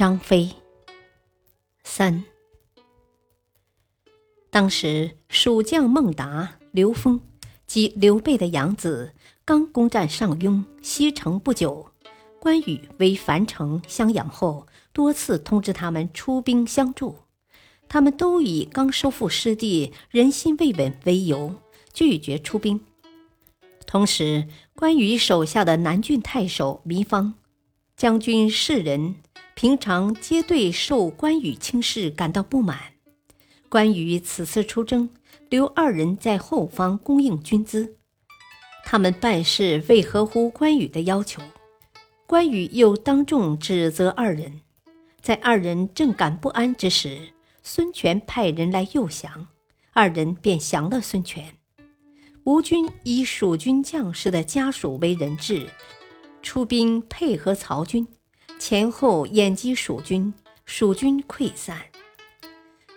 张飞三，当时蜀将孟达、刘封及刘备的养子刚攻占上庸西城不久，关羽为樊城襄阳后，多次通知他们出兵相助，他们都以刚收复失地、人心未稳为由拒绝出兵。同时，关羽手下的南郡太守糜芳、将军士人。平常皆对受关羽轻视感到不满。关羽此次出征，留二人在后方供应军资，他们办事未合乎关羽的要求。关羽又当众指责二人，在二人正感不安之时，孙权派人来诱降，二人便降了孙权。吴军以蜀军将士的家属为人质，出兵配合曹军。前后掩击蜀军，蜀军溃散。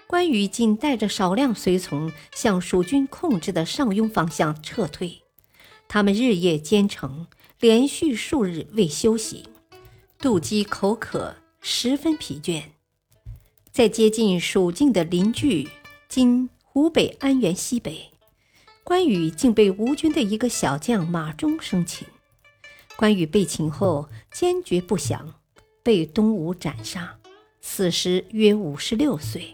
关羽仅带着少量随从向蜀军控制的上庸方向撤退，他们日夜兼程，连续数日未休息，肚饥口渴，十分疲倦。在接近蜀境的邻居今湖北安源西北，关羽竟被吴军的一个小将马忠生擒。关羽被擒后，坚决不降。被东吴斩杀，死时约五十六岁。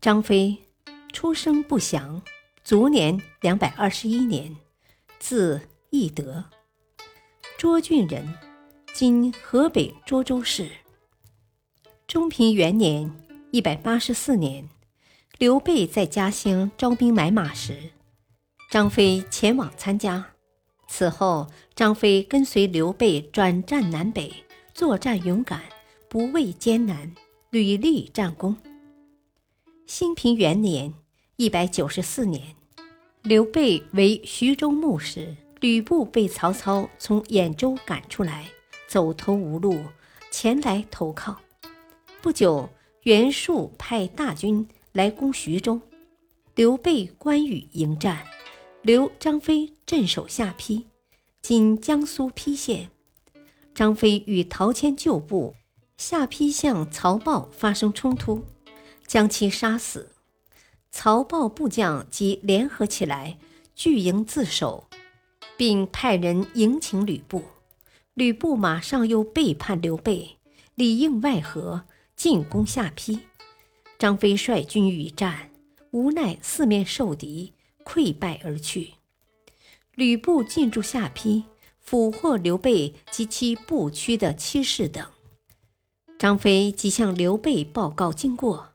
张飞出生不详，卒年两百二十一年，字翼德，涿郡人，今河北涿州市。中平元年（一百八十四年），刘备在家乡招兵买马时，张飞前往参加。此后，张飞跟随刘备转战南北，作战勇敢，不畏艰难，屡立战功。兴平元年（一百九十四年），刘备为徐州牧时，吕布被曹操从兖州赶出来，走投无路，前来投靠。不久，袁术派大军来攻徐州，刘备、关羽迎战。刘张飞镇守下邳，今江苏邳县。张飞与陶谦旧部下邳相曹豹发生冲突，将其杀死。曹豹部将即联合起来拒营自守，并派人迎请吕布。吕布马上又背叛刘备，里应外合进攻下邳。张飞率军与战，无奈四面受敌。溃败而去。吕布进驻下邳，俘获刘备及其部区的妻室等。张飞即向刘备报告经过，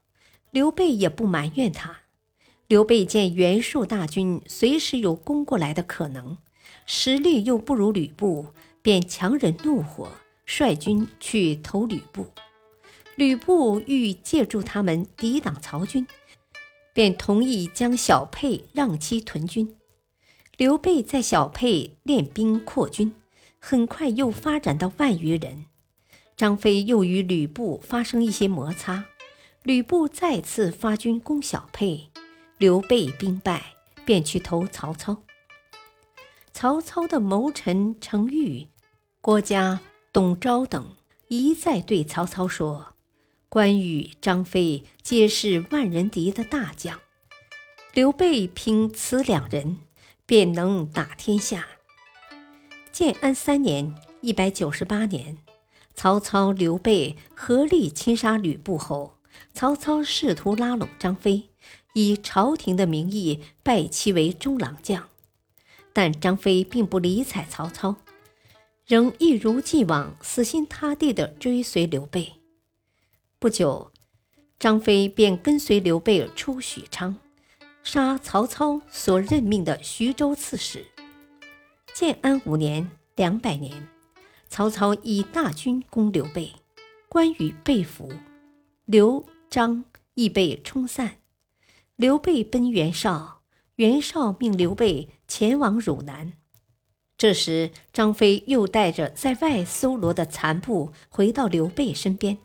刘备也不埋怨他。刘备见袁术大军随时有攻过来的可能，实力又不如吕布，便强忍怒火，率军去投吕布。吕布欲借助他们抵挡曹军。便同意将小沛让其屯军。刘备在小沛练兵扩军，很快又发展到万余人。张飞又与吕布发生一些摩擦，吕布再次发军攻小沛，刘备兵败，便去投曹操。曹操的谋臣程昱、郭嘉、董昭等一再对曹操说。关羽、张飞皆是万人敌的大将，刘备凭此两人便能打天下。建安三年（一百九十八年），曹操、刘备合力侵杀吕布后，曹操试图拉拢张飞，以朝廷的名义拜其为中郎将，但张飞并不理睬曹操，仍一如既往死心塌地地追随刘备。不久，张飞便跟随刘备出许昌，杀曹操所任命的徐州刺史。建安五年（两百年），曹操以大军攻刘备，关羽被俘，刘璋亦被冲散。刘备奔袁绍，袁绍命刘备前往汝南。这时，张飞又带着在外搜罗的残部回到刘备身边。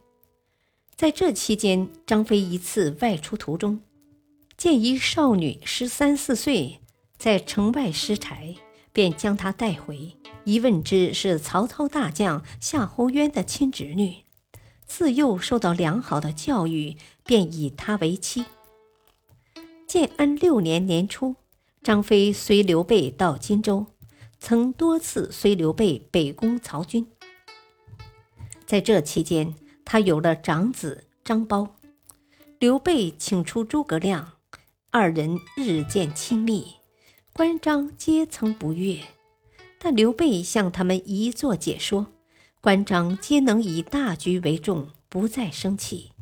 在这期间，张飞一次外出途中，见一少女十三四岁，在城外拾柴，便将她带回。一问之是曹操大将夏侯渊的亲侄女，自幼受到良好的教育，便以她为妻。建安六年年初，张飞随刘备到荆州，曾多次随刘备北攻曹军。在这期间，他有了长子张苞。刘备请出诸葛亮，二人日渐亲密，关张皆曾不悦。但刘备向他们一作解说，关张皆能以大局为重，不再生气，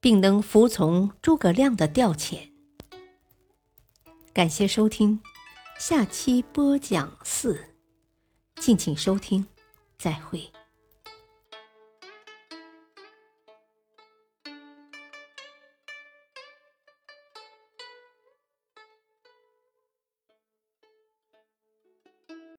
并能服从诸葛亮的调遣。感谢收听，下期播讲四，敬请收听，再会。